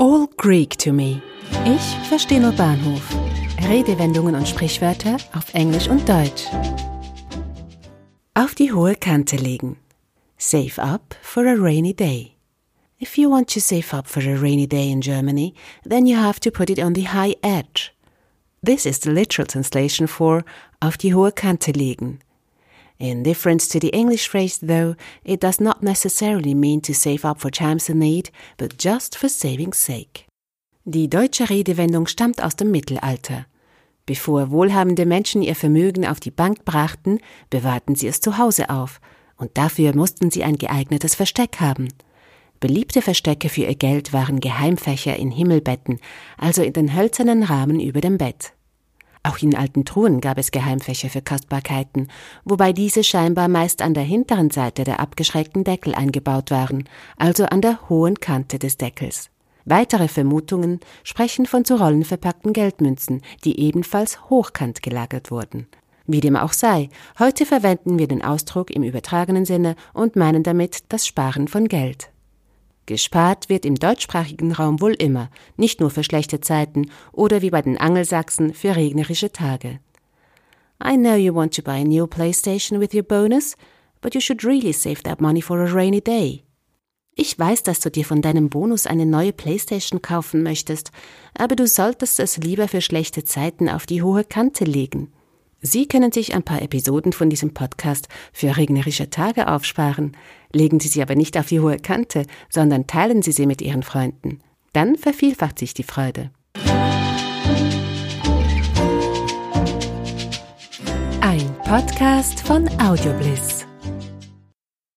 All Greek to me. Ich verstehe nur Bahnhof. Redewendungen und Sprichwörter auf Englisch und Deutsch. Auf die hohe Kante legen. Save up for a rainy day. If you want to save up for a rainy day in Germany, then you have to put it on the high edge. This is the literal translation for auf die hohe Kante legen. In difference to the English phrase, though, it does not necessarily mean to save up for times of need, but just for saving's sake. Die deutsche Redewendung stammt aus dem Mittelalter. Bevor wohlhabende Menschen ihr Vermögen auf die Bank brachten, bewahrten sie es zu Hause auf, und dafür mussten sie ein geeignetes Versteck haben. Beliebte Verstecke für ihr Geld waren Geheimfächer in Himmelbetten, also in den hölzernen Rahmen über dem Bett. Auch in alten Truhen gab es Geheimfächer für Kostbarkeiten, wobei diese scheinbar meist an der hinteren Seite der abgeschrägten Deckel eingebaut waren, also an der hohen Kante des Deckels. Weitere Vermutungen sprechen von zu Rollen verpackten Geldmünzen, die ebenfalls hochkant gelagert wurden. Wie dem auch sei, heute verwenden wir den Ausdruck im übertragenen Sinne und meinen damit das Sparen von Geld. Gespart wird im deutschsprachigen Raum wohl immer, nicht nur für schlechte Zeiten oder wie bei den Angelsachsen für regnerische Tage. I know you want to buy a new PlayStation with your bonus, but you should really save that money for a rainy day. Ich weiß, dass du dir von deinem Bonus eine neue Playstation kaufen möchtest, aber du solltest es lieber für schlechte Zeiten auf die hohe Kante legen. Sie können sich ein paar Episoden von diesem Podcast für regnerische Tage aufsparen. Legen Sie sie aber nicht auf die hohe Kante, sondern teilen Sie sie mit Ihren Freunden. Dann vervielfacht sich die Freude. Ein Podcast von Audiobliss.